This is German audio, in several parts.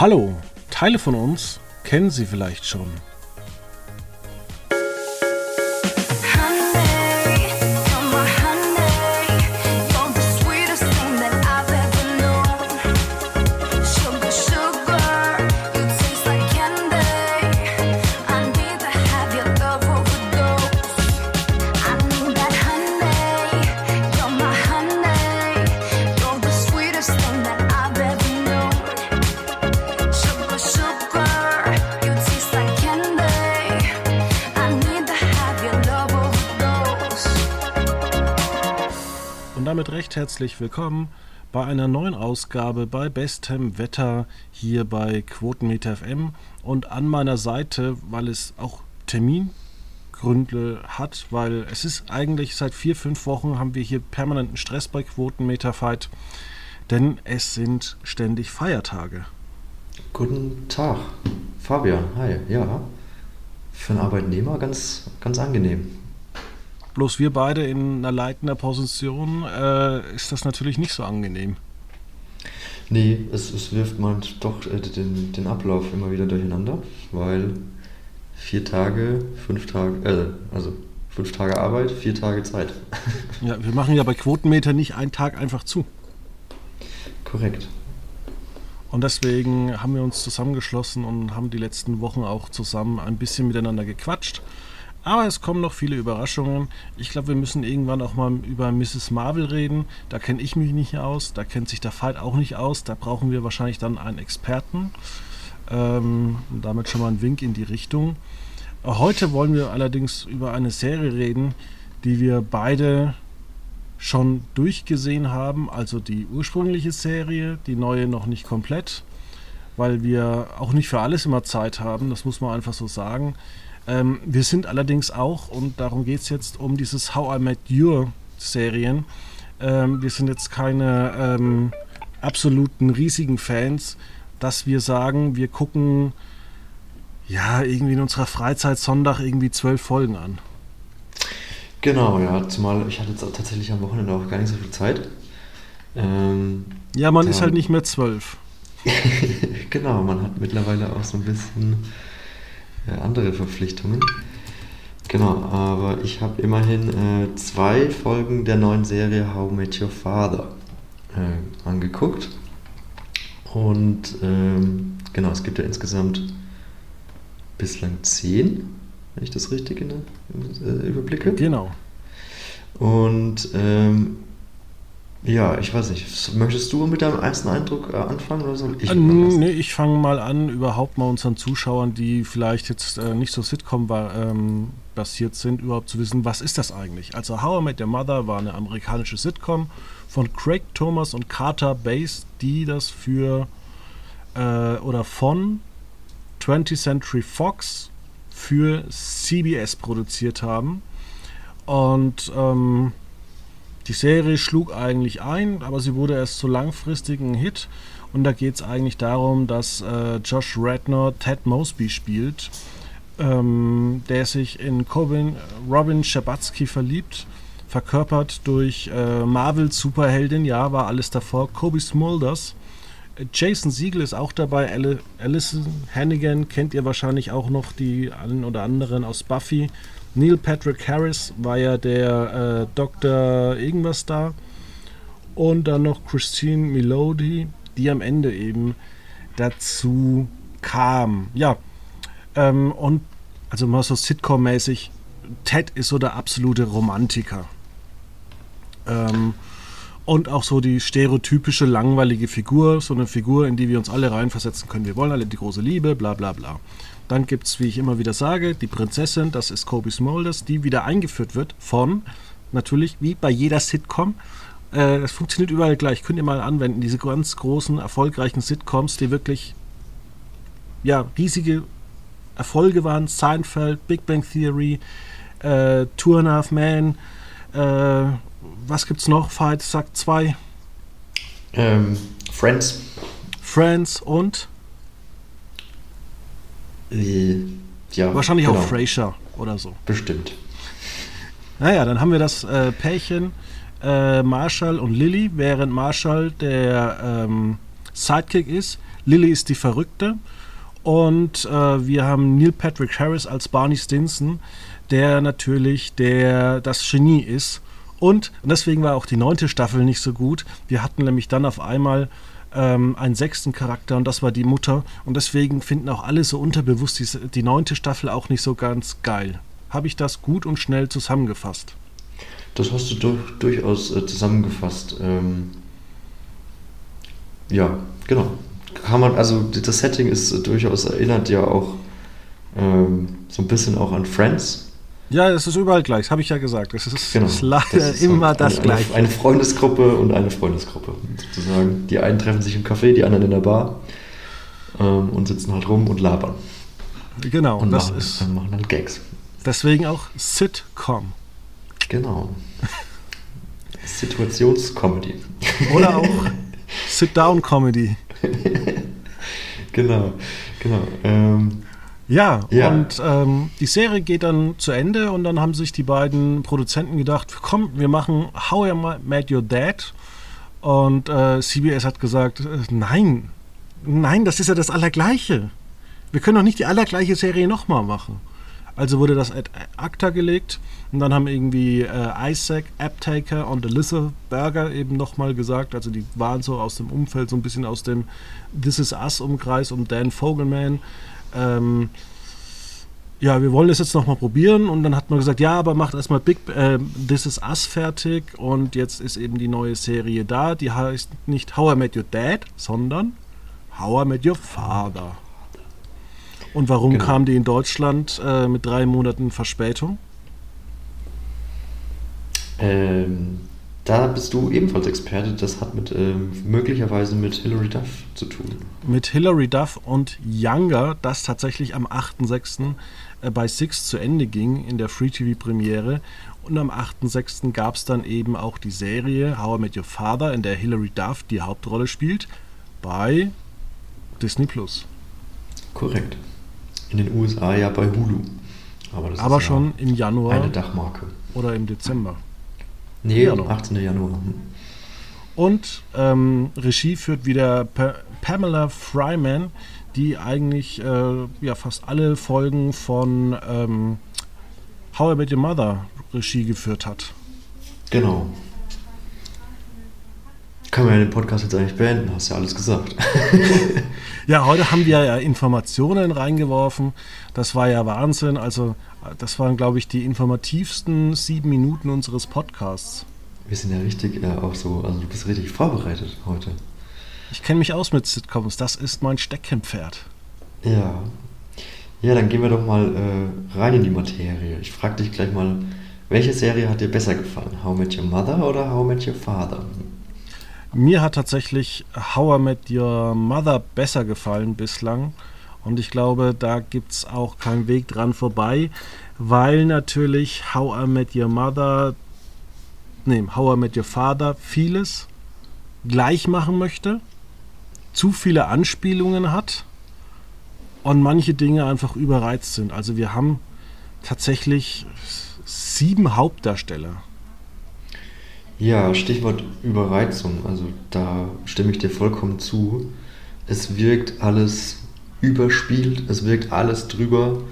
Hallo, Teile von uns kennen Sie vielleicht schon. Herzlich willkommen bei einer neuen Ausgabe bei bestem Wetter hier bei Quotenmeter FM und an meiner Seite, weil es auch Termingründe hat, weil es ist eigentlich seit vier, fünf Wochen haben wir hier permanenten Stress bei Quotenmeter Fight, denn es sind ständig Feiertage. Guten Tag, Fabian, hi, ja. Für einen Arbeitnehmer ganz, ganz angenehm. Bloß wir beide in einer leitender Position äh, ist das natürlich nicht so angenehm. Nee, es, es wirft man doch äh, den, den Ablauf immer wieder durcheinander, weil vier Tage, fünf Tage, äh, also fünf Tage Arbeit, vier Tage Zeit. Ja, wir machen ja bei Quotenmeter nicht einen Tag einfach zu. Korrekt. Und deswegen haben wir uns zusammengeschlossen und haben die letzten Wochen auch zusammen ein bisschen miteinander gequatscht aber es kommen noch viele Überraschungen. Ich glaube, wir müssen irgendwann auch mal über Mrs. Marvel reden. Da kenne ich mich nicht aus, da kennt sich der Fight auch nicht aus. Da brauchen wir wahrscheinlich dann einen Experten. Ähm, damit schon mal ein Wink in die Richtung. Heute wollen wir allerdings über eine Serie reden, die wir beide schon durchgesehen haben. Also die ursprüngliche Serie, die neue noch nicht komplett, weil wir auch nicht für alles immer Zeit haben. Das muss man einfach so sagen. Ähm, wir sind allerdings auch, und darum geht es jetzt, um dieses How I Met Your Serien. Ähm, wir sind jetzt keine ähm, absoluten riesigen Fans, dass wir sagen, wir gucken ja irgendwie in unserer Freizeit Sonntag irgendwie zwölf Folgen an. Genau, ja, zumal ich hatte jetzt tatsächlich am Wochenende auch gar nicht so viel Zeit. Ähm, ja, man ist halt nicht mehr zwölf. genau, man hat mittlerweile auch so ein bisschen äh, andere Verpflichtungen. Genau, aber ich habe immerhin äh, zwei Folgen der neuen Serie How Met Your Father äh, angeguckt. Und ähm, genau, es gibt ja insgesamt bislang zehn, wenn ich das richtig in äh, überblicke. Genau. Und ähm, ja, ich weiß nicht. Möchtest du mit deinem ersten Eindruck äh, anfangen oder soll ich? Äh, nee, ich fange mal an, überhaupt mal unseren Zuschauern, die vielleicht jetzt äh, nicht so Sitcom-basiert ähm, sind, überhaupt zu wissen, was ist das eigentlich? Also How I Met Your Mother war eine amerikanische Sitcom von Craig Thomas und Carter Bass, die das für äh, oder von 20th Century Fox für CBS produziert haben. Und ähm, die Serie schlug eigentlich ein, aber sie wurde erst zu langfristigen Hit. Und da geht es eigentlich darum, dass äh, Josh Radnor Ted Mosby spielt, ähm, der sich in Corbin, Robin Schabatsky verliebt, verkörpert durch äh, Marvel-Superheldin, ja, war alles davor, Kobe Smulders. Jason Siegel ist auch dabei, Alison Hannigan kennt ihr wahrscheinlich auch noch, die einen oder anderen aus Buffy. Neil Patrick Harris war ja der äh, Dr. irgendwas da. Und dann noch Christine Melody, die am Ende eben dazu kam. Ja, ähm, und also mal so Sitcom-mäßig, Ted ist so der absolute Romantiker. Ähm, und auch so die stereotypische langweilige Figur, so eine Figur, in die wir uns alle reinversetzen können. Wir wollen alle die große Liebe, bla bla bla. Dann gibt es, wie ich immer wieder sage, die Prinzessin, das ist Kobe Smulders, die wieder eingeführt wird von, natürlich wie bei jeder Sitcom, äh, das funktioniert überall gleich, könnt ihr mal anwenden, diese ganz großen, erfolgreichen Sitcoms, die wirklich ja, riesige Erfolge waren, Seinfeld, Big Bang Theory, äh, Two and a Half Men, äh, was gibt's noch? Fight, sagt zwei. Ähm, Friends. Friends und ja, Wahrscheinlich genau. auch Frasier oder so. Bestimmt. Naja, dann haben wir das äh, Pärchen äh, Marshall und Lily, während Marshall der ähm, Sidekick ist. Lily ist die Verrückte. Und äh, wir haben Neil Patrick Harris als Barney Stinson, der natürlich der, das Genie ist. Und, und deswegen war auch die neunte Staffel nicht so gut. Wir hatten nämlich dann auf einmal ähm, einen sechsten Charakter und das war die Mutter. Und deswegen finden auch alle so unterbewusst die, die neunte Staffel auch nicht so ganz geil. Habe ich das gut und schnell zusammengefasst? Das hast du durch, durchaus äh, zusammengefasst. Ähm, ja, genau. Kann man, also das Setting ist äh, durchaus erinnert ja auch ähm, so ein bisschen auch an Friends. Ja, es ist überall gleich, habe ich ja gesagt. Es ist, Genau. ist leider Das ist immer eine, das eine, Gleiche. Eine Freundesgruppe und eine Freundesgruppe sozusagen. Die einen treffen sich im Café, die anderen in der Bar ähm, und sitzen halt rum und labern. genau, Und das machen, ist dann machen halt Gags. deswegen auch Sitcom. Genau. Situationscomedy. Oder auch Sit-Down-Comedy. Genau, genau. Ähm, Ja, Ja. und ähm, die Serie geht dann zu Ende und dann haben sich die beiden Produzenten gedacht, komm, wir machen How I Met Your Dad. Und äh, CBS hat gesagt, äh, nein, nein, das ist ja das Allergleiche. Wir können doch nicht die allergleiche Serie nochmal machen. Also wurde das ad acta gelegt und dann haben irgendwie äh, Isaac, Aptaker und Elizabeth Berger eben nochmal gesagt, also die waren so aus dem Umfeld, so ein bisschen aus dem This Is Us-Umkreis um Dan Fogelman. Ähm, ja, wir wollen das jetzt nochmal probieren und dann hat man gesagt, ja, aber macht erstmal Big äh, This Is Us fertig und jetzt ist eben die neue Serie da, die heißt nicht How I Met Your Dad, sondern How I Met Your Father. Und warum Genau. kam die in Deutschland äh, mit drei Monaten Verspätung? ähm, da bist du ebenfalls Experte. Das hat mit ähm, möglicherweise mit Hilary Duff zu tun. Mit Hilary Duff und Younger, das tatsächlich am 8.6. äh, bei Six zu Ende ging in der Free-TV-Premiere. Und am 8.6. gab es dann eben auch die Serie How I Met Your Father, in der Hilary Duff die Hauptrolle spielt, bei Disney Plus. Korrekt. In den USA ja bei Hulu. Aber, das Aber ist ja schon im Januar eine Dachmarke. oder im Dezember. Nee, Ja, am noch. 18. Januar. Hm. Und ähm, Regie führt wieder pa Pamela Fryman, die eigentlich äh, ja, fast alle Folgen von ähm, How I Met Your Mother Regie geführt hat. Genau. Können wir ja den Podcast jetzt eigentlich beenden, hast ja alles gesagt. Ja, heute haben wir ja Informationen reingeworfen. Das war ja Wahnsinn. Also, das waren, glaube ich, die informativsten sieben Minuten unseres Podcasts. Wir sind ja richtig äh, auch so, also du bist richtig vorbereitet heute. Ich kenne mich aus mit Sitcoms. Das ist mein Steckenpferd. Ja. Ja, dann gehen wir doch mal äh, rein in die Materie. Ich frage dich gleich mal, welche Serie hat dir besser gefallen? How Met Your Mother oder How Met Your Father? Mir hat tatsächlich How I Met Your Mother besser gefallen bislang. Und ich glaube, da gibt es auch keinen Weg dran vorbei, weil natürlich How I Met Your Mother, nee, How I Met Your Father vieles gleich machen möchte, zu viele Anspielungen hat und manche Dinge einfach überreizt sind. Also wir haben tatsächlich sieben Hauptdarsteller. Ja, Stichwort Überreizung. Also da stimme ich dir vollkommen zu. Es wirkt alles überspielt, es wirkt alles drüber.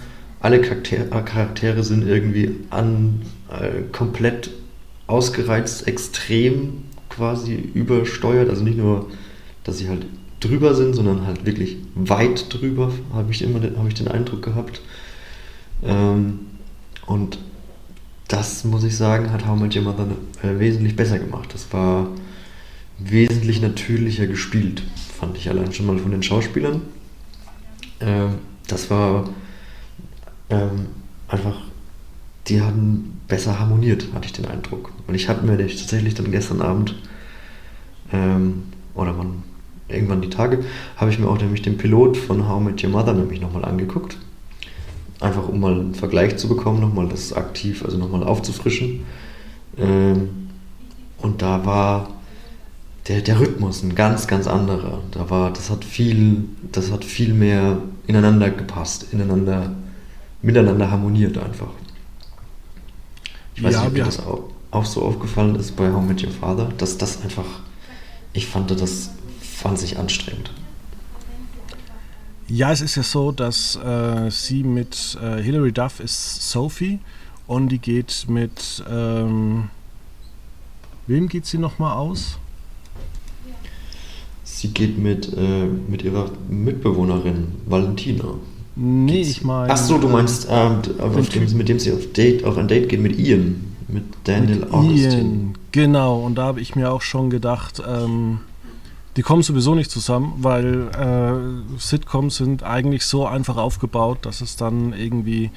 Alle Charaktere, Charaktere sind irgendwie an, äh, komplett ausgereizt, extrem quasi übersteuert. Also nicht nur, dass sie halt drüber sind, sondern halt wirklich weit drüber, habe ich immer den, habe ich den Eindruck gehabt. Ähm, und das muss ich sagen, hat How Met Your Mother äh, wesentlich besser gemacht. Das war wesentlich natürlicher gespielt, fand ich allein schon mal von den Schauspielern. Ähm, das war ähm, einfach, die haben besser harmoniert, hatte ich den Eindruck. Und ich habe mir tatsächlich dann gestern Abend ähm, oder man irgendwann die Tage, habe ich mir auch nämlich den Pilot von How Met Your Mother nämlich nochmal angeguckt. Einfach um mal einen Vergleich zu bekommen, nochmal das aktiv, also nochmal aufzufrischen. Ähm, und da war der, der Rhythmus ein ganz, ganz anderer. Da war, das hat viel, das hat viel mehr ineinander gepasst, ineinander, miteinander harmoniert einfach. Ich weiß Ja, nicht, ob dir wir- das auch, auch so aufgefallen ist bei How Met Your Father, dass das einfach, ich fand das wahnsinnig anstrengend. Ja, es ist ja so, dass äh, sie mit äh, Hilary Duff ist Sophie und die geht mit ähm, wem geht sie nochmal aus? Sie geht mit, äh, mit ihrer Mitbewohnerin Valentina. Nee, ich meine. Ach so, du meinst, ähm, dem, mit dem sie auf, Date, auf ein Date geht mit Ian. Mit Daniel mit Augustin. Ian, genau. Und da habe ich mir auch schon gedacht, ähm, die kommen sowieso nicht zusammen, weil äh, Sitcoms sind eigentlich so einfach aufgebaut, dass es dann irgendwie.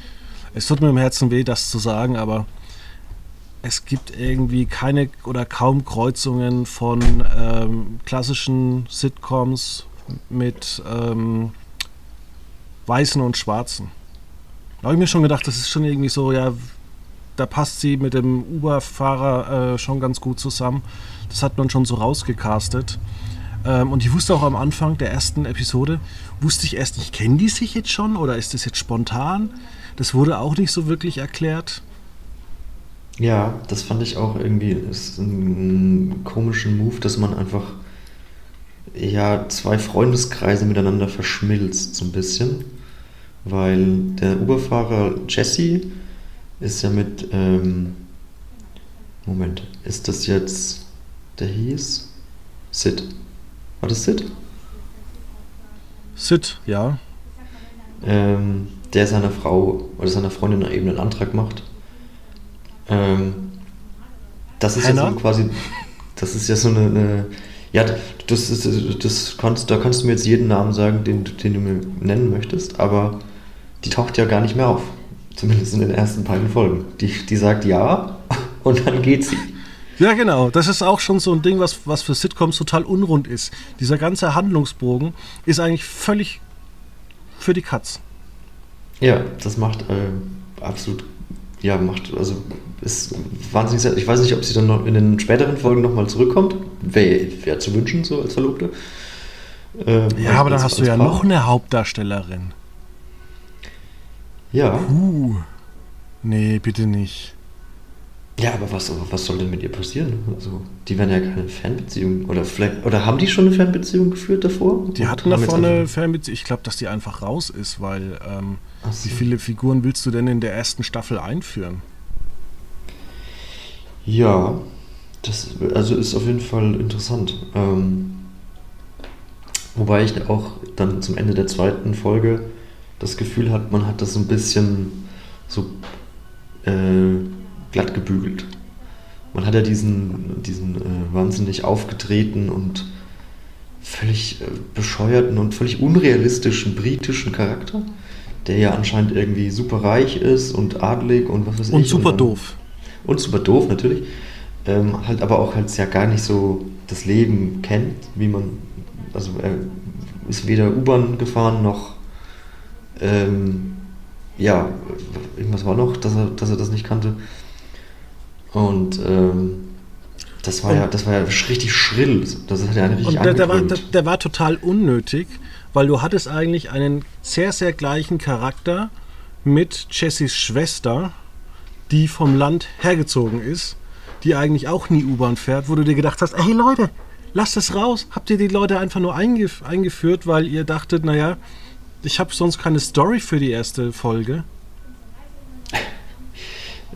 Es tut mir im Herzen weh, das zu sagen, aber es gibt irgendwie keine oder kaum Kreuzungen von ähm, klassischen Sitcoms mit ähm, Weißen und Schwarzen. Da habe ich mir schon gedacht, das ist schon irgendwie so, ja, da passt sie mit dem Uber-Fahrer äh, schon ganz gut zusammen. Das hat man schon so rausgecastet. Ähm, und ich wusste auch am Anfang der ersten Episode, wusste ich erst nicht, kennen die sich jetzt schon oder ist das jetzt spontan? Das wurde auch nicht so wirklich erklärt. Ja, das fand ich auch irgendwie ist ein komischen Move, dass man einfach ja zwei Freundeskreise miteinander verschmilzt so ein bisschen, weil der Uberfahrer Jesse ist ja mit ähm, Moment, ist das jetzt der hieß Sid? War das Sid? Sid, ja. Ähm, der seiner Frau oder seiner Freundin eben einen Antrag macht ähm, das ist Hannah? ja so quasi, das ist ja so eine, eine ja, das ist, das kannst, da kannst du mir jetzt jeden Namen sagen, den, den du mir nennen möchtest, aber die taucht ja gar nicht mehr auf. Zumindest in den ersten beiden Folgen. Die, die sagt ja und dann geht sie. Ja, genau. Das ist auch schon so ein Ding, was, was für Sitcoms total unrund ist. Dieser ganze Handlungsbogen ist eigentlich völlig für die Katz. Ja, das macht äh, absolut ja, macht, also ist wahnsinnig sehr, Ich weiß nicht, ob sie dann noch in den späteren Folgen nochmal zurückkommt. Wäre wär zu wünschen, so als Verlobte. Äh, ja, aber dann hast du ja Paar. noch eine Hauptdarstellerin. Ja. Puh. Nee, bitte nicht. Ja, aber was, was soll denn mit ihr passieren? Also, die werden ja keine Fernbeziehung. Oder vielleicht, oder haben die schon eine Fernbeziehung geführt davor? Die hatten davor eine Fernbeziehung. Ich glaube, dass die einfach raus ist, weil ähm, so. wie viele Figuren willst du denn in der ersten Staffel einführen? Ja, das also ist auf jeden Fall interessant. Ähm, wobei ich auch dann zum Ende der zweiten Folge das Gefühl hat, man hat das so ein bisschen so äh, glatt gebügelt. Man hat ja diesen, diesen äh, wahnsinnig aufgetreten und völlig äh, bescheuerten und völlig unrealistischen britischen Charakter, der ja anscheinend irgendwie super reich ist und adlig und was weiß ich. Und super und dann, doof. Und super doof natürlich. Ähm, halt aber auch halt ja gar nicht so das Leben kennt, wie man, also er ist weder U-Bahn gefahren noch ähm, ja, irgendwas war noch, dass er, dass er das nicht kannte. Und ähm, das war und, ja, das war ja richtig schrill. Das hat ja richtig und der, der, war, der, der war total unnötig, weil du hattest eigentlich einen sehr, sehr gleichen Charakter mit Jessys Schwester, die vom Land hergezogen ist, die eigentlich auch nie U-Bahn fährt, wo du dir gedacht hast, hey Leute, lasst es raus. Habt ihr die Leute einfach nur eingef eingeführt, weil ihr dachtet, naja, ich habe sonst keine Story für die erste Folge?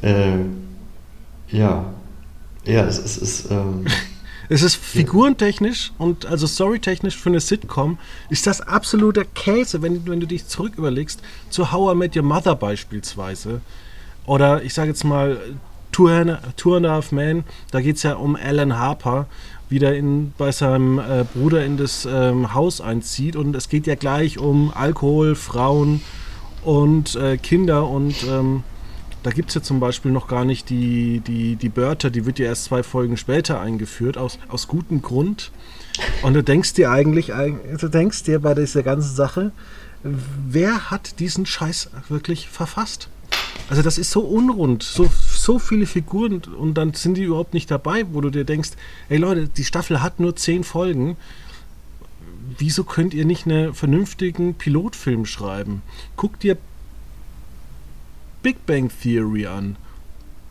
ähm ja. Ja, es, es ist. Ähm, es ist figurentechnisch und also storytechnisch für eine Sitcom ist das absoluter Käse, wenn, wenn du dich zurück überlegst, zu How I Met Your Mother beispielsweise. Oder ich sage jetzt mal Two and, a Half Men, da geht es ja um Alan Harper, wie der in, bei seinem äh, Bruder in das ähm, Haus einzieht. Und es geht ja gleich um Alkohol, Frauen und äh, Kinder und ähm, da gibt es ja zum Beispiel noch gar nicht die, die, die Börter, die wird ja erst zwei Folgen später eingeführt, aus, aus gutem Grund. Und du denkst dir eigentlich, du denkst dir bei dieser ganzen Sache, wer hat diesen Scheiß wirklich verfasst? Also das ist so unrund, so, so viele Figuren und dann sind die überhaupt nicht dabei, wo du dir denkst, ey Leute, die Staffel hat nur zehn Folgen. Wieso könnt ihr nicht einen vernünftigen Pilotfilm schreiben? Guck dir Big Bang Theory an.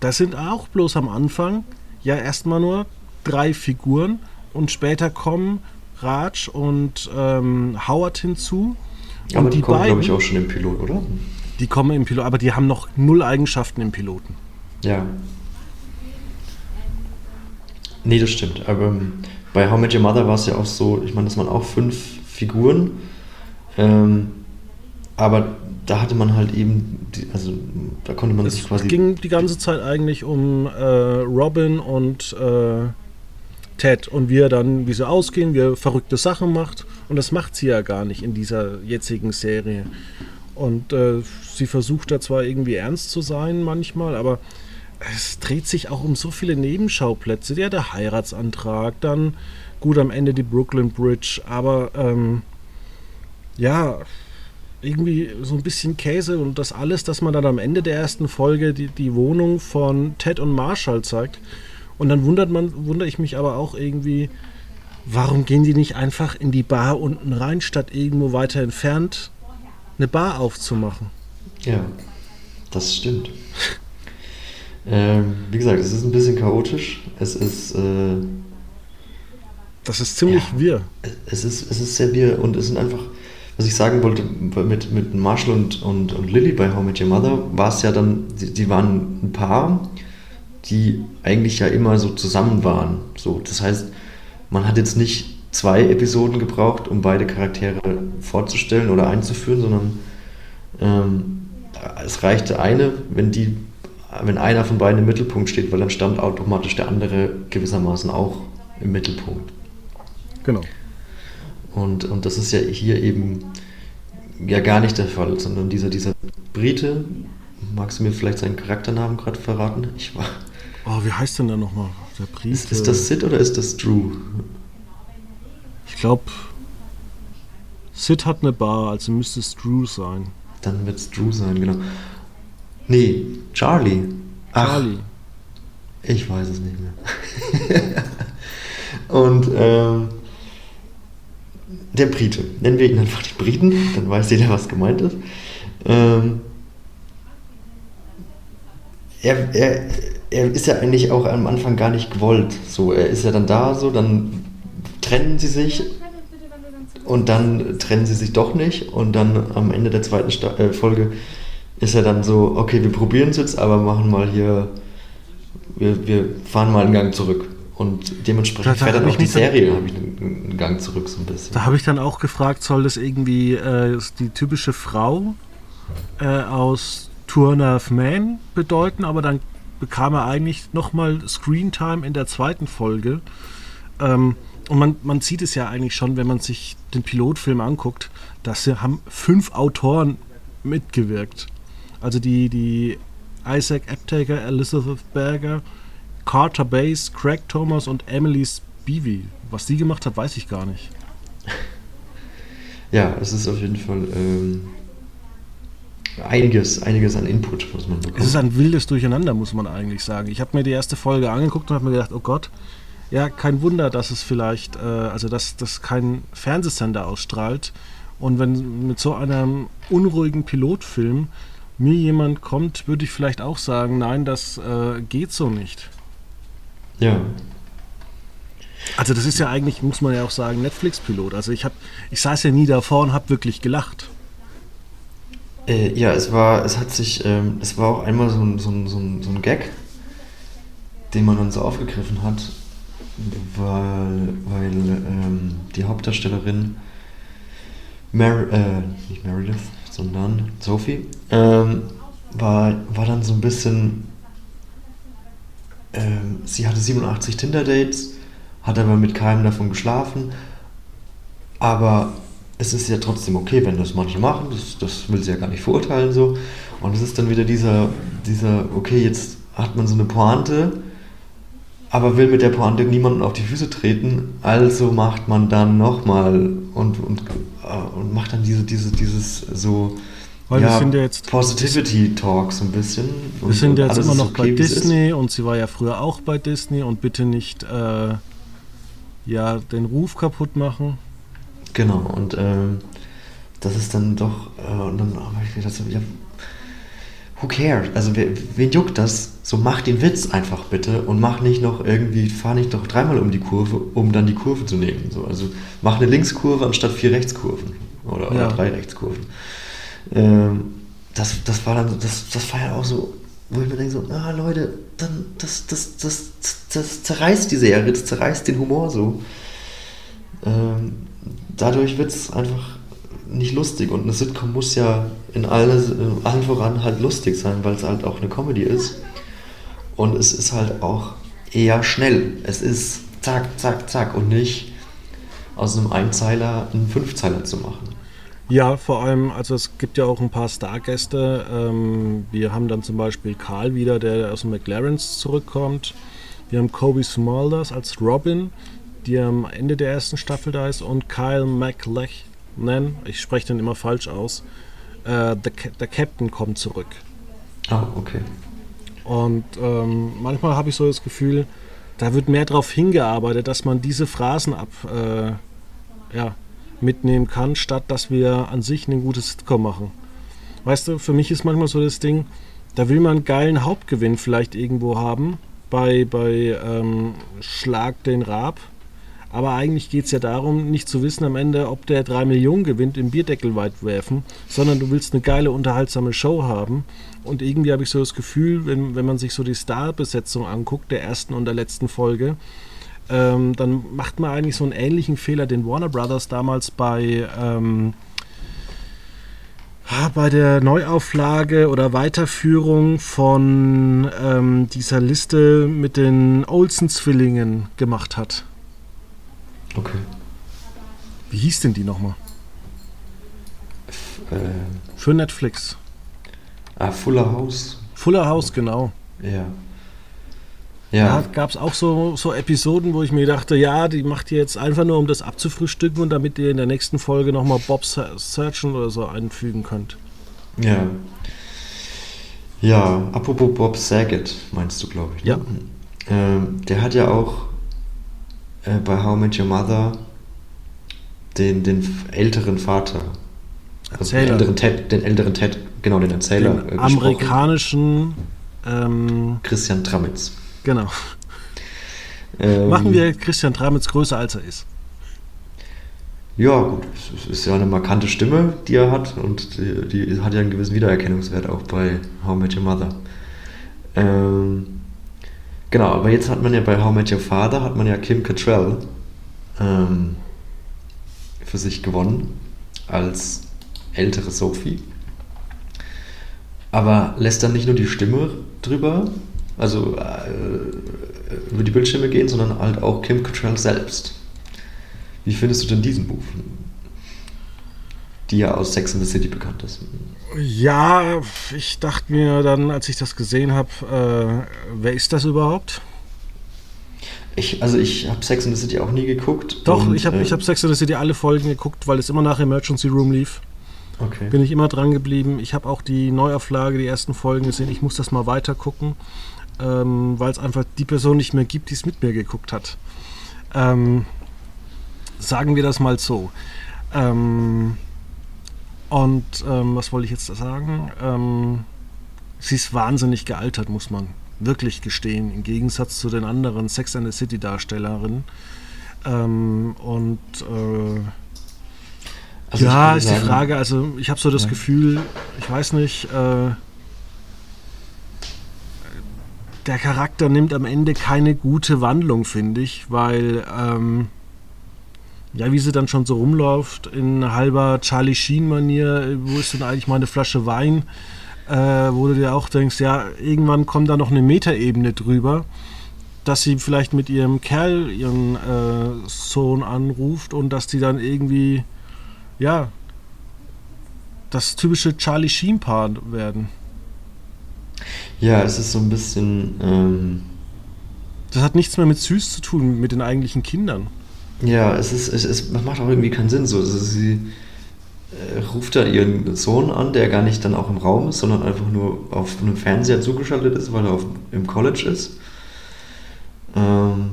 Das sind auch bloß am Anfang ja erstmal nur drei Figuren und später kommen Raj und ähm, Howard hinzu. Aber und die, die kommen, glaube ich, auch schon im Pilot, oder? die kommen im Pilot, aber die haben noch null Eigenschaften im Piloten. Ja. Nee, das stimmt. Aber ähm, bei How Met Your Mother war es ja auch so, ich meine, das waren auch fünf Figuren. Ähm, aber da hatte man halt eben, die, also da konnte man sich Es quasi. ging die ganze Zeit eigentlich um äh, Robin und äh, Ted und wie er dann, wie sie ausgehen, wie er verrückte Sachen macht. Und das macht sie ja gar nicht in dieser jetzigen Serie. Und äh, sie versucht da zwar irgendwie ernst zu sein manchmal, aber es dreht sich auch um so viele Nebenschauplätze. Ja, der Heiratsantrag, dann gut am Ende die Brooklyn Bridge, aber ähm, ja, irgendwie so ein bisschen Käse und das alles, dass man dann am Ende der ersten Folge die, die Wohnung von Ted und Marshall zeigt. Und dann wundert man, wundere ich mich aber auch irgendwie, warum gehen die nicht einfach in die Bar unten rein, statt irgendwo weiter entfernt eine Bar aufzumachen? Ja, das stimmt. ähm, wie gesagt, es ist ein bisschen chaotisch. Es ist. Äh, Das ist ziemlich Ja. wirr. es ist, es ist sehr wir und es sind einfach, was ich sagen wollte, mit, mit Marshall und, und, und Lily bei How Met Your Mother war es ja dann, die, die waren ein Paar, die eigentlich ja immer so zusammen waren. So, das heißt, man hat jetzt nicht zwei Episoden gebraucht, um beide Charaktere vorzustellen oder einzuführen, sondern ähm, es reichte eine, wenn die, wenn einer von beiden im Mittelpunkt steht, weil dann stand automatisch der andere gewissermaßen auch im Mittelpunkt. Genau. Und, und das ist ja hier eben ja gar nicht der Fall, sondern dieser, dieser Brite, magst du mir vielleicht seinen Charakternamen gerade verraten? Ich war. Oh, wie heißt denn der nochmal? Der Priester. Ist, ist das Sid oder ist das Drew? Ich glaube, Sid hat eine Bar, also müsste es Drew sein. Dann wird es Drew sein, genau. Nee, Charlie. Ach, Charlie. Ich weiß es nicht mehr. Und ähm, der Brite, nennen wir ihn einfach die Briten, dann weiß jeder, was gemeint ist. Ähm, er, er, er ist ja eigentlich auch am Anfang gar nicht gewollt. So, er ist ja dann da, so, dann trennen sie sich und dann trennen sie sich doch nicht und dann am Ende der zweiten Sta äh, Folge ist er dann so, okay, wir probieren es jetzt, aber machen mal hier, wir, wir fahren mal einen Gang zurück. Und dementsprechend Da- da fährt dann auch die Serie, habe ich einen, Gang zurück so ein bisschen. Da habe ich dann auch gefragt, soll das irgendwie äh, die typische Frau äh, aus Tour of Man bedeuten, aber dann bekam er eigentlich nochmal Screentime in der zweiten Folge. Ähm, und man, man sieht es ja eigentlich schon, wenn man sich den Pilotfilm anguckt, dass sie haben fünf Autoren mitgewirkt. Also die, die Isaac Aptaker, Elizabeth Berger, Carter Bass, Craig Thomas und Emily Spivey. Was die gemacht hat, weiß ich gar nicht. Ja, es ist auf jeden Fall ähm, einiges, einiges an Input, was man bekommt. Es ist ein wildes Durcheinander, muss man eigentlich sagen. Ich habe mir die erste Folge angeguckt und habe mir gedacht, oh Gott, ja, kein Wunder, dass es vielleicht, äh, also dass das kein Fernsehsender ausstrahlt. Und wenn mit so einem unruhigen Pilotfilm mir jemand kommt, würde ich vielleicht auch sagen, nein, das äh, geht so nicht. Ja, Also das ist ja eigentlich, muss man ja auch sagen, Netflix-Pilot. Also ich habe, ich saß ja nie davor und habe wirklich gelacht. Äh, ja, es war, es hat sich, ähm, es war auch einmal so ein, so, ein, so, ein, so ein Gag, den man dann so aufgegriffen hat, weil, weil ähm, die Hauptdarstellerin Mar äh, nicht Meredith, sondern Sophie, ähm, war, war dann so ein bisschen, ähm, sie hatte 87 Tinder-Dates, hat aber mit keinem davon geschlafen, aber es ist ja trotzdem okay, wenn das manche machen, das, das will sie ja gar nicht verurteilen so. Und es ist dann wieder dieser, dieser, okay, jetzt hat man so eine Pointe, aber will mit der Pointe niemanden auf die Füße treten, also macht man dann nochmal und, und, äh, und macht dann diese, diese, dieses so Weil wir sind ja jetzt- Positivity Talk so ein bisschen. Wir sind ja jetzt immer noch okay, bei. Disney und sie war ja früher auch bei Disney und bitte nicht äh, ja, den Ruf kaputt machen. Genau, und ähm, das ist dann doch, äh, und dann habe ich gedacht, so, ja, who cares? Also wer, wen juckt das? So mach den Witz einfach bitte und mach nicht noch irgendwie, fahr nicht noch dreimal um die Kurve, um dann die Kurve zu nehmen. So, also mach eine Linkskurve anstatt vier Rechtskurven oder, oder Ja. drei Rechtskurven. Ähm, das, das war dann, das, das war ja auch so, wo ich mir denke so, ah Leute, dann das, das, das, das zerreißt die Serie, das zerreißt den Humor so. Ähm, dadurch wird es einfach nicht lustig und eine Sitcom muss ja in alles, in allen voran halt lustig sein, weil es halt auch eine Comedy ist. Und es ist halt auch eher schnell. Es ist zack, zack, zack und nicht aus einem Einzeiler einen Fünfzeiler zu machen. Ja, vor allem, also es gibt ja auch ein paar Stargäste. Ähm, wir haben dann zum Beispiel Karl wieder, der aus dem McLarens zurückkommt. Wir haben Kobe Smulders als Robin, die am Ende der ersten Staffel da ist. Und Kyle MacLachlan, ich spreche den immer falsch aus, äh, der, der Captain kommt zurück. Ah, okay. Und ähm, manchmal habe ich so das Gefühl, da wird mehr darauf hingearbeitet, dass man diese Phrasen ab, äh, ja, mitnehmen kann, statt dass wir an sich ein gutes Sitcom machen. Weißt du, für mich ist manchmal so das Ding, da will man einen geilen Hauptgewinn vielleicht irgendwo haben bei, bei ähm, Schlag den Raab. Aber eigentlich geht es ja darum, nicht zu wissen am Ende, ob der 3 Millionen gewinnt, im Bierdeckel weit werfen, sondern du willst eine geile, unterhaltsame Show haben. Und irgendwie habe ich so das Gefühl, wenn, wenn man sich so die Starbesetzung anguckt, der ersten und der letzten Folge, ähm, dann macht man eigentlich so einen ähnlichen Fehler, den Warner Brothers damals bei, ähm, ah, bei der Neuauflage oder Weiterführung von ähm, dieser Liste mit den Olsen-Zwillingen gemacht hat. Okay. Wie hieß denn die nochmal? Äh, Für Netflix. ah, Fuller House. Fuller House, genau. Ja. Da Ja, gab es auch so, so Episoden, wo ich mir dachte, ja, die macht ihr jetzt einfach nur, um das abzufrühstücken und damit ihr in der nächsten Folge nochmal Bob Surgeon oder so einfügen könnt. ja. Ja, apropos Bob Saget, meinst du, glaube ich. ne? Ja. Ähm, der hat ja auch äh, bei How Met Your Mother den, den älteren Vater, also den älteren Ted, den älteren Ted, genau, den Erzähler, Den äh, amerikanischen, ähm, Christian Tramitz. Genau. Ähm, Machen wir Christian Tramitz größer als er ist. Ja, gut, es ist ja eine markante Stimme, die er hat und die, die hat ja einen gewissen Wiedererkennungswert auch bei How I Met Your Mother. Ähm, genau, aber jetzt hat man ja bei How I Met Your Father hat man ja Kim Cattrall ähm, für sich gewonnen als ältere Sophie. Aber lässt dann nicht nur die Stimme drüber, also äh, über die Bildschirme gehen, sondern halt auch Kim Cattrall selbst. Wie findest du denn diesen Move? Die ja aus Sex in the City bekannt ist. Ja, ich dachte mir dann, als ich das gesehen habe, äh, wer ist das überhaupt? Ich, also ich habe Sex in the City auch nie geguckt. Doch, und, ich habe äh, ich hab Sex and the City alle Folgen geguckt, weil es immer nach Emergency Room lief. Okay. Bin ich immer dran geblieben. Ich habe auch die Neuauflage, die ersten Folgen gesehen. Ich muss das mal weiter gucken, ähm, weil es einfach die Person nicht mehr gibt, die es mit mir geguckt hat. Ähm, sagen wir das mal so. Ähm, und ähm, was wollte ich jetzt da sagen? Ähm, sie ist wahnsinnig gealtert, muss man wirklich gestehen, im Gegensatz zu den anderen Sex and the City Darstellerinnen. Ähm, und äh, Also ja, ist die Frage. Also ich habe so das Ja. Gefühl, ich weiß nicht, äh, der Charakter nimmt am Ende keine gute Wandlung, finde ich, weil ähm, ja, wie sie dann schon so rumläuft in halber Charlie Sheen-Manier, wo ist denn eigentlich meine Flasche Wein? Äh, wo du dir auch denkst, ja, irgendwann kommt da noch eine Metaebene drüber, dass sie vielleicht mit ihrem Kerl ihren äh, Sohn anruft und dass die dann irgendwie ja, das typische Charlie Sheen-Paar werden. Ja, es ist so ein bisschen. Ähm, Das hat nichts mehr mit süß zu tun, mit den eigentlichen Kindern. ja, es ist, es das macht auch irgendwie keinen Sinn so. Also sie äh, ruft da ihren Sohn an, der gar nicht dann auch im Raum ist, sondern einfach nur auf einem Fernseher zugeschaltet ist, weil er auf, im College ist. Ähm,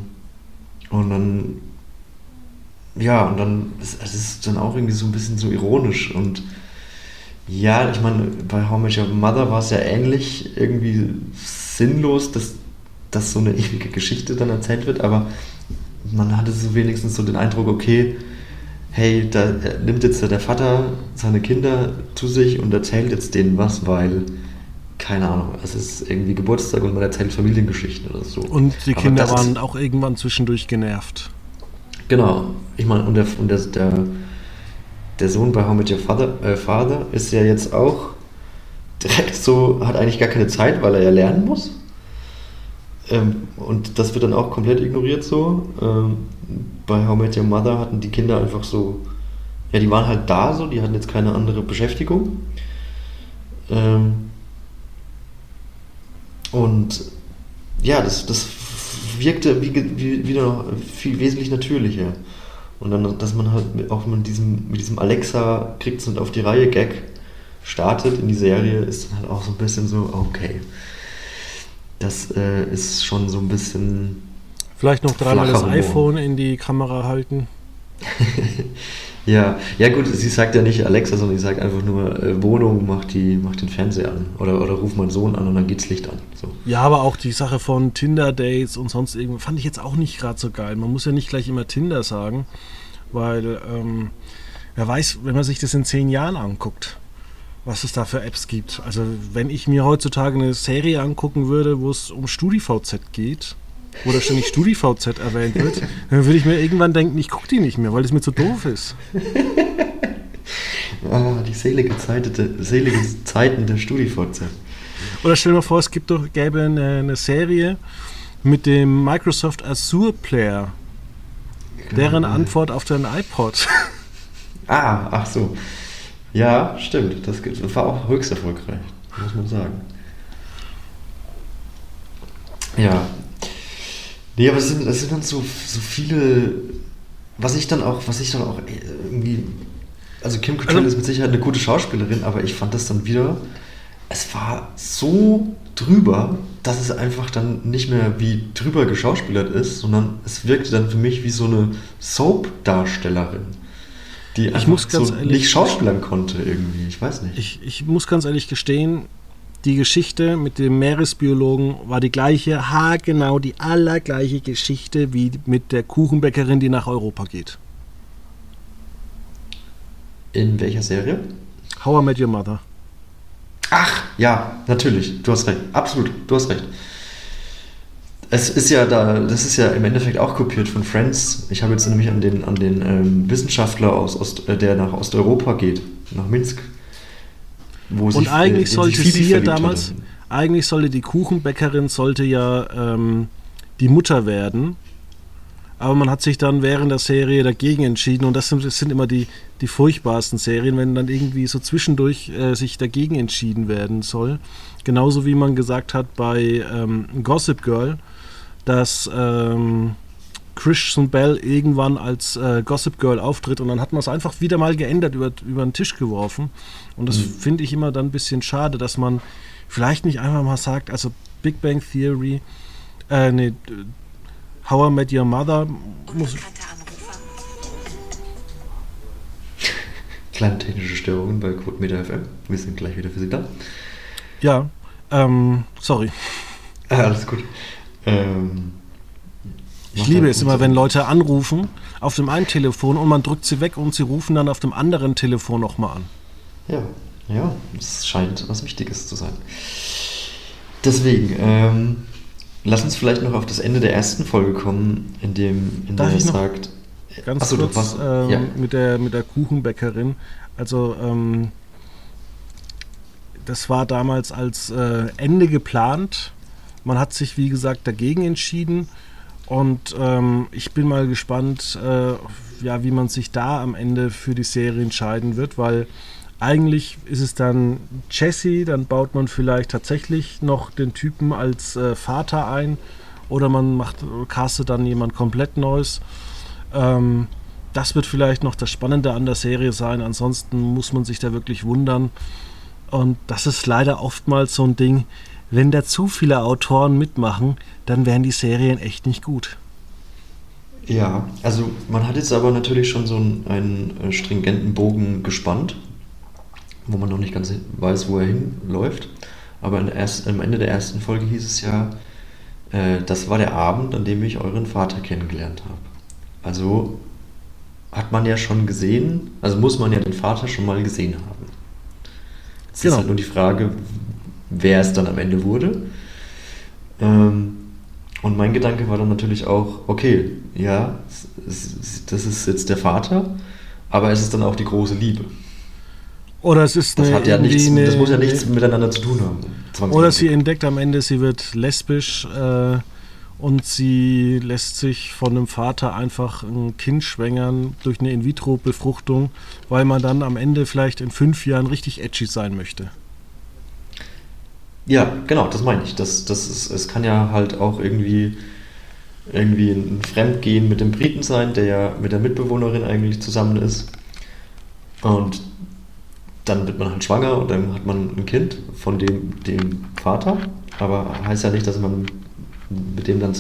und dann, ja, und dann, ist- es ist dann auch irgendwie so ein bisschen so ironisch und Ja, ich meine, bei How Much Your Mother war es ja ähnlich irgendwie sinnlos, dass, dass so eine ewige Geschichte dann erzählt wird, aber man hatte so wenigstens so den Eindruck, okay, hey, da nimmt jetzt der Vater seine Kinder zu sich und erzählt jetzt denen was, weil, keine Ahnung, es ist irgendwie Geburtstag und man erzählt Familiengeschichten oder so. Und die Kinder waren auch irgendwann zwischendurch genervt. Genau, ich meine, und, der, und der, der, der Sohn bei How Met Your Father, äh, Father ist ja jetzt auch direkt so, hat eigentlich gar keine Zeit, weil er ja lernen muss. Ähm, und das wird dann auch komplett ignoriert so. Ähm, bei How Met Your Mother hatten die Kinder einfach so, ja, die waren halt da so, die hatten jetzt keine andere Beschäftigung. Ähm, und ja, das, das wirkte wie, wie, wieder noch viel wesentlich natürlicher. Und dann, dass man halt auch mit diesem, mit diesem Alexa kriegt es und auf die Reihe Gag startet in die Serie, ist dann halt auch so ein bisschen so, okay das äh, ist schon so ein bisschen. Vielleicht noch dreimal das iPhone in die Kamera halten. ja, ja gut, sie sagt ja nicht Alexa, sondern sie sagt einfach nur äh, Wohnung, mach, die, mach den Fernseher an oder, oder ruf meinen Sohn an und dann geht's Licht an. So. Ja, aber auch die Sache von Tinder-Dates und sonst irgendwie fand ich jetzt auch nicht gerade so geil. Man muss ja nicht gleich immer Tinder sagen, weil ähm, wer weiß, wenn man sich das in zehn Jahren anguckt, was es da für Apps gibt. Also wenn ich mir heutzutage eine Serie angucken würde, wo es um StudiVZ geht, oder ständig StudiVZ erwähnt wird, dann würde ich mir irgendwann denken, ich gucke die nicht mehr, weil es mir zu doof ist. ah, die selige, Zeitete, selige Zeiten der StudiVZ. Oder stell dir mal vor, es gibt doch, gäbe eine, eine Serie mit dem Microsoft Azure Player. Deren Antwort auf deinen iPod. Ah, ach so. Ja, stimmt. Das, war auch höchst erfolgreich, muss man sagen. Ja. Nee, aber es sind, es sind dann so, so viele, was ich dann auch, was ich dann auch irgendwie, also Kim Cattrall also, ist mit Sicherheit eine gute Schauspielerin, aber ich fand das dann wieder, es war so drüber, dass es einfach dann nicht mehr wie drüber geschauspielert ist, sondern es wirkte dann für mich wie so eine Soap-Darstellerin die ich muss ganz so ehrlich, nicht schauspielern konnte irgendwie. Ich weiß nicht. Ich, ich muss ganz ehrlich gestehen, die Geschichte mit dem Meeresbiologen war die gleiche, ha genau die allergleiche Geschichte wie mit der Kuchenbäckerin, die nach Europa geht. In welcher Serie? How I Met Your Mother. Ach, ja, natürlich. Du hast recht. Absolut, du hast recht. Es ist ja da, das ist ja im Endeffekt auch kopiert von Friends. Ich habe jetzt nämlich an den, an den ähm, Wissenschaftler aus Ost, äh, der nach Osteuropa geht, nach Minsk. Wo Und eigentlich sollte sie ja damals, hatte. eigentlich sollte die Kuchenbäckerin sollte ja ähm, die Mutter werden. Aber man hat sich dann während der Serie dagegen entschieden und das sind, das sind immer die, die furchtbarsten Serien, wenn dann irgendwie so zwischendurch äh, sich dagegen entschieden werden soll. Genauso wie man gesagt hat bei ähm, Gossip Girl, dass ähm, Christian Bell irgendwann als äh, Gossip Girl auftritt und dann hat man es einfach wieder mal geändert, über, über den Tisch geworfen. Und das mhm. finde ich immer dann ein bisschen schade, dass man vielleicht nicht einfach mal sagt, also Big Bang Theory, äh, nee, How I Met Your Mother muss. Kleine technische Störungen bei Code Meter FM. Wir sind gleich wieder für Sie da. Ja, ähm, sorry. Ah, alles gut. Ähm, ich liebe es immer, wenn Leute anrufen auf dem einen Telefon und man drückt sie weg und sie rufen dann auf dem anderen Telefon nochmal an. Ja, ja, es scheint was Wichtiges zu sein. Deswegen, ähm, lass uns vielleicht noch auf das Ende der ersten Folge kommen, in dem in Darf der er sagt. Ganz achso, kurz was, ähm, ja. mit, der, mit der Kuchenbäckerin. Also, ähm, das war damals als äh, Ende geplant man hat sich, wie gesagt, dagegen entschieden. Und ähm, ich bin mal gespannt, äh, ja, wie man sich da am Ende für die Serie entscheiden wird, weil eigentlich ist es dann Jesse, dann baut man vielleicht tatsächlich noch den Typen als äh, Vater ein oder man macht, castet dann jemand komplett Neues. Ähm, das wird vielleicht noch das Spannende an der Serie sein. Ansonsten muss man sich da wirklich wundern. Und das ist leider oftmals so ein Ding, wenn da zu viele Autoren mitmachen, dann wären die Serien echt nicht gut. Ja, also man hat jetzt aber natürlich schon so einen, einen äh, stringenten Bogen gespannt, wo man noch nicht ganz weiß, wo er hinläuft. Aber erst, am Ende der ersten Folge hieß es ja, äh, das war der Abend, an dem ich euren Vater kennengelernt habe. Also hat man ja schon gesehen, also muss man ja den Vater schon mal gesehen haben. Es genau. ist halt nur die Frage, wer es dann am Ende wurde. Ähm, und mein Gedanke war dann natürlich auch, okay, ja, das ist jetzt der Vater, aber es ist dann auch die große Liebe. Oder es ist das, hat ja nichts, eine, das muss ja nichts miteinander zu tun haben. Oder sie entdeckt am Ende, sie wird lesbisch äh, und sie lässt sich von dem Vater einfach ein Kind schwängern durch eine In-vitro-Befruchtung, weil man dann am Ende vielleicht in fünf Jahren richtig edgy sein möchte. Ja, genau, das meine ich. Das, das ist, es kann ja halt auch irgendwie, irgendwie ein Fremdgehen mit dem Briten sein, der ja mit der Mitbewohnerin eigentlich zusammen ist. Und dann wird man halt schwanger und dann hat man ein Kind von dem, dem Vater. Aber heißt ja nicht, dass man mit dem dann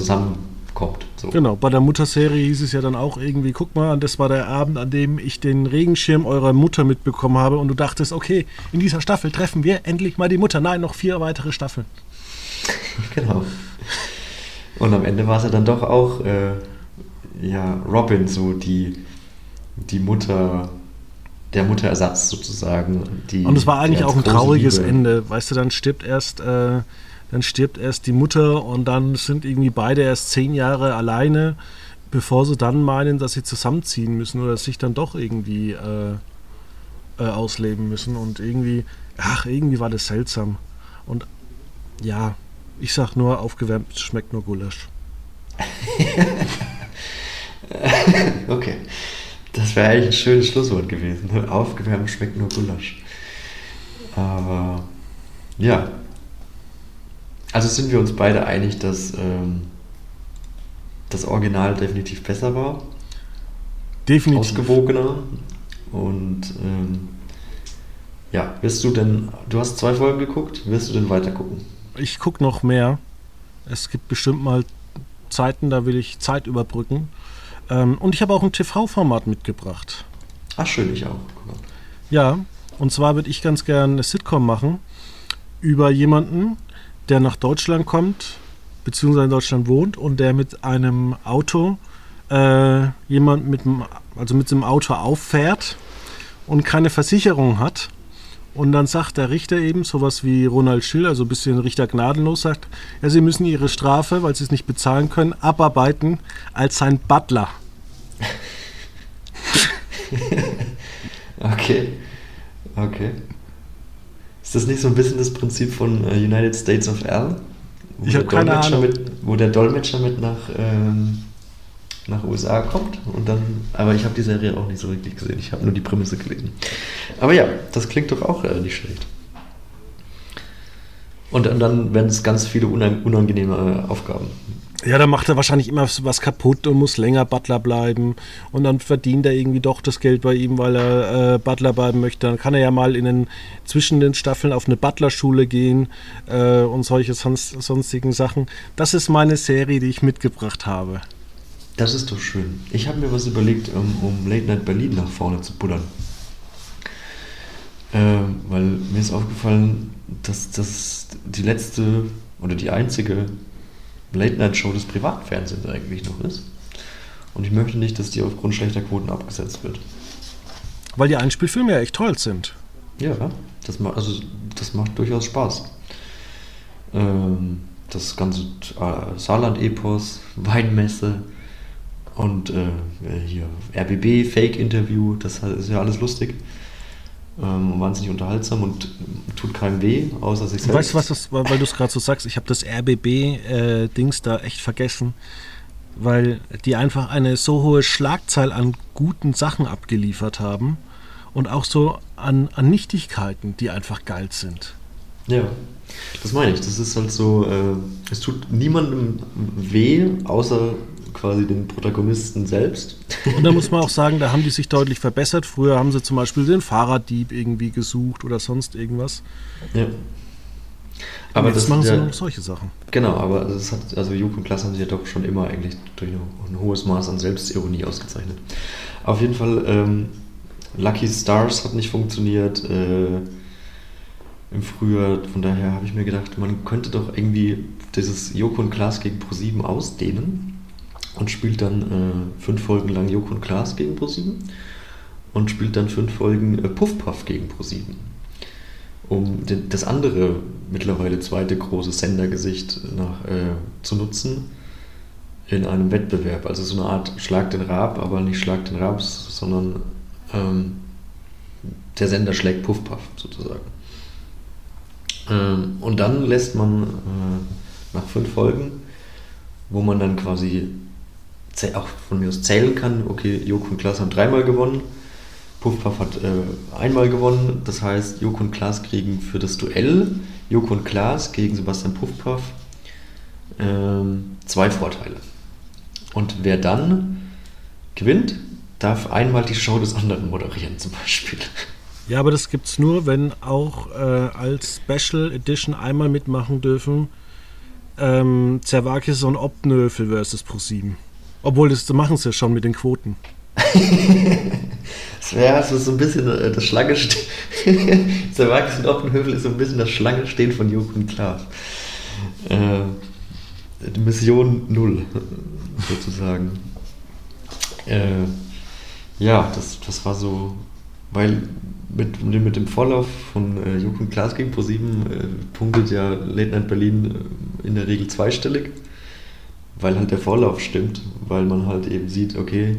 zusammenkommt. So. Genau, bei der Mutterserie hieß es ja dann auch irgendwie, guck mal, das war der Abend, an dem ich den Regenschirm eurer Mutter mitbekommen habe und du dachtest, okay, in dieser Staffel treffen wir endlich mal die Mutter. Nein, noch vier weitere Staffeln. genau. Und am Ende war es ja dann doch auch äh, ja, Robin, so die, die Mutter, der Mutterersatz sozusagen. Die, und es war eigentlich auch ein trauriges Liebe. Ende. Weißt du, dann stirbt erst äh, dann stirbt erst die Mutter und dann sind irgendwie beide erst zehn Jahre alleine, bevor sie dann meinen, dass sie zusammenziehen müssen oder sich dann doch irgendwie äh, äh, ausleben müssen. Und irgendwie, ach, irgendwie war das seltsam. Und ja, ich sag nur, aufgewärmt schmeckt nur Gulasch. okay. Das wäre eigentlich ein schönes Schlusswort gewesen. Aufgewärmt schmeckt nur Gulasch. Aber ja, also sind wir uns beide einig, dass ähm, das Original definitiv besser war. Definitiv. Ausgewogener. Und ähm, ja, wirst du denn, du hast zwei Folgen geguckt, wirst du denn weiter gucken? Ich gucke noch mehr. Es gibt bestimmt mal Zeiten, da will ich Zeit überbrücken. Ähm, und ich habe auch ein TV-Format mitgebracht. Ach, schön, ich auch. Ja, und zwar würde ich ganz gerne eine Sitcom machen über jemanden, der nach Deutschland kommt, beziehungsweise in Deutschland wohnt und der mit einem Auto, äh, jemand mit dem, also mit dem Auto auffährt und keine Versicherung hat. Und dann sagt der Richter eben sowas wie Ronald Schill, also ein bisschen Richter gnadenlos, sagt, ja, sie müssen ihre Strafe, weil sie es nicht bezahlen können, abarbeiten als sein Butler. okay. Okay. Ist das nicht so ein bisschen das Prinzip von äh, United States of L? Ich habe keine Ahnung. Mit, wo der Dolmetscher mit nach, ähm, nach USA kommt und dann. Aber ich habe die Serie auch nicht so richtig gesehen. Ich habe nur die Prämisse gelesen. Aber ja, das klingt doch auch äh, nicht schlecht. Und, und dann werden es ganz viele unangenehme äh, Aufgaben. Ja, da macht er wahrscheinlich immer was kaputt und muss länger Butler bleiben. Und dann verdient er irgendwie doch das Geld bei ihm, weil er äh, Butler bleiben möchte. Dann kann er ja mal in den, zwischen den Staffeln auf eine Butlerschule gehen äh, und solche sonst, sonstigen Sachen. Das ist meine Serie, die ich mitgebracht habe. Das ist doch schön. Ich habe mir was überlegt, um, um Late Night Berlin nach vorne zu buddern. Äh, weil mir ist aufgefallen, dass das die letzte oder die einzige Late-Night-Show des Privatfernsehens eigentlich noch ist. Und ich möchte nicht, dass die aufgrund schlechter Quoten abgesetzt wird. Weil die Einspielfilme ja echt toll sind. Ja, das, macht, also, das macht durchaus Spaß. Ähm, das ganze äh, Saarland-Epos, Weinmesse und äh, hier RBB, Fake-Interview, das ist ja alles lustig. Ähm, wahnsinnig unterhaltsam und tut keinem weh, außer sich selbst. Weißt du, was das, weil du es gerade so sagst, ich habe das RBB-Dings äh, da echt vergessen, weil die einfach eine so hohe Schlagzahl an guten Sachen abgeliefert haben und auch so an, an Nichtigkeiten, die einfach geil sind. Ja, das meine ich. Das ist halt so, äh, es tut niemandem weh, außer quasi den Protagonisten selbst. Und da muss man auch sagen, da haben die sich deutlich verbessert. Früher haben sie zum Beispiel den Fahrraddieb irgendwie gesucht oder sonst irgendwas. Ja. Aber das machen sie ja, solche Sachen. Genau, aber das hat, also Juk und Klaas haben sich ja doch schon immer eigentlich durch ein hohes Maß an Selbstironie ausgezeichnet. Auf jeden Fall, ähm, Lucky Stars hat nicht funktioniert, äh, im Frühjahr. Von daher habe ich mir gedacht, man könnte doch irgendwie dieses Joko und Klaas gegen Pro7 ausdehnen und spielt dann äh, fünf Folgen lang Joko und Klaas gegen Pro7 und spielt dann fünf Folgen äh, Puff Puff gegen Pro7. Um den, das andere mittlerweile zweite große Sendergesicht nach, äh, zu nutzen in einem Wettbewerb. Also so eine Art Schlag den Rab, aber nicht Schlag den Rabs, sondern ähm, der Sender schlägt Puff Puff sozusagen. Ähm, und dann lässt man äh, nach fünf Folgen, wo man dann quasi auch von mir aus zählen kann, okay, Joko und Klaas haben dreimal gewonnen, Puff Puff hat äh, einmal gewonnen, das heißt, Joko und Klaas kriegen für das Duell Joko und Klaas gegen Sebastian Puff Puff ähm, zwei Vorteile. Und wer dann gewinnt, darf einmal die Show des anderen moderieren, zum Beispiel. Ja, aber das gibt es nur, wenn auch äh, als Special Edition einmal mitmachen dürfen ähm, Zerwakis und Obnöfel versus Pro7. Obwohl, das machen sie ja schon mit den Quoten. das wäre so ein bisschen äh, das Schlange Zerwakis und Obnöfel ist so ein bisschen das Schlangenstehen von Joko und Klaas. Äh, Mission Null, sozusagen. Äh, ja, das, das war so, weil mit, mit dem Vorlauf von äh, und Klaas gegen Pro7 äh, punktet ja Late Night Berlin äh, in der Regel zweistellig, weil halt der Vorlauf stimmt, weil man halt eben sieht, okay,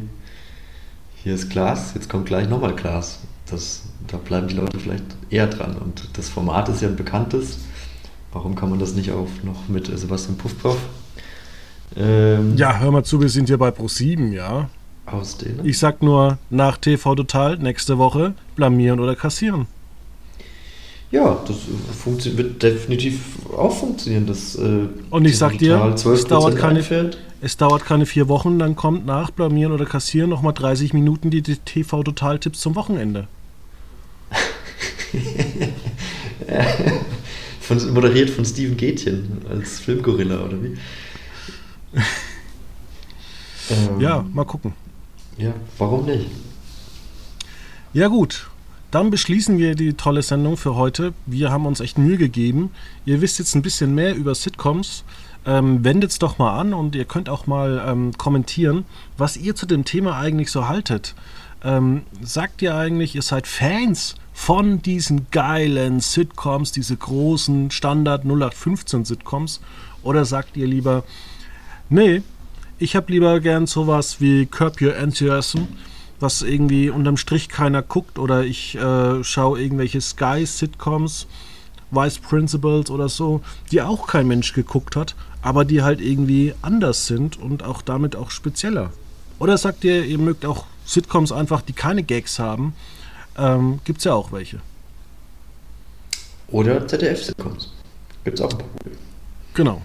hier ist Klaas, jetzt kommt gleich nochmal Klaas. Das, da bleiben die Leute vielleicht eher dran. Und das Format ist ja ein bekanntes. Warum kann man das nicht auch noch mit Sebastian Puffpuff? Ähm, ja, hör mal zu, wir sind hier bei Pro7, ja ausdehnen? Ich sag nur, nach TV Total nächste Woche blamieren oder kassieren. Ja, das äh, wird definitiv auch funktionieren. Das, äh, Und ich sag dir, es dauert, keine, es dauert keine vier Wochen, dann kommt nach Blamieren oder Kassieren nochmal 30 Minuten die TV Total-Tipps zum Wochenende. von, moderiert von Steven Gätchen als Filmgorilla, oder wie? ähm, ja, mal gucken. Ja, warum nicht? Ja gut, dann beschließen wir die tolle Sendung für heute. Wir haben uns echt Mühe gegeben. Ihr wisst jetzt ein bisschen mehr über Sitcoms. Ähm, Wendet es doch mal an und ihr könnt auch mal ähm, kommentieren, was ihr zu dem Thema eigentlich so haltet. Ähm, sagt ihr eigentlich, ihr seid Fans von diesen geilen Sitcoms, diese großen Standard 0815 Sitcoms? Oder sagt ihr lieber, nee, ich habe lieber gern sowas wie Curb Your Enthusiasm, was irgendwie unterm Strich keiner guckt oder ich äh, schaue irgendwelche Sky-Sitcoms, Vice Principals oder so, die auch kein Mensch geguckt hat, aber die halt irgendwie anders sind und auch damit auch spezieller. Oder sagt ihr, ihr mögt auch Sitcoms einfach, die keine Gags haben? Ähm, Gibt es ja auch welche. Oder ZDF-Sitcoms. Gibt es auch. Genau.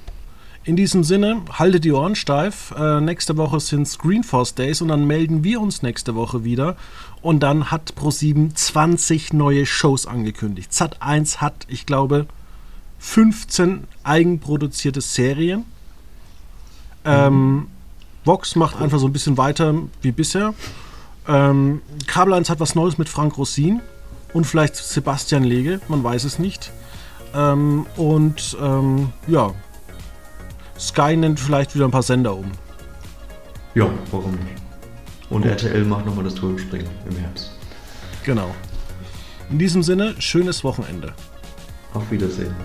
In diesem Sinne, haltet die Ohren steif. Äh, nächste Woche sind Screenforce Days und dann melden wir uns nächste Woche wieder. Und dann hat Pro7 20 neue Shows angekündigt. Zat1 hat, ich glaube, 15 eigenproduzierte Serien. Ähm, Vox macht einfach so ein bisschen weiter wie bisher. Ähm, Kabel 1 hat was Neues mit Frank Rossin und vielleicht Sebastian Lege, man weiß es nicht. Ähm, und ähm, ja, Sky nennt vielleicht wieder ein paar Sender um. Ja, warum nicht? Und. RTL macht nochmal das Turmspringen im Herbst. Genau. In diesem Sinne, schönes Wochenende. Auf Wiedersehen.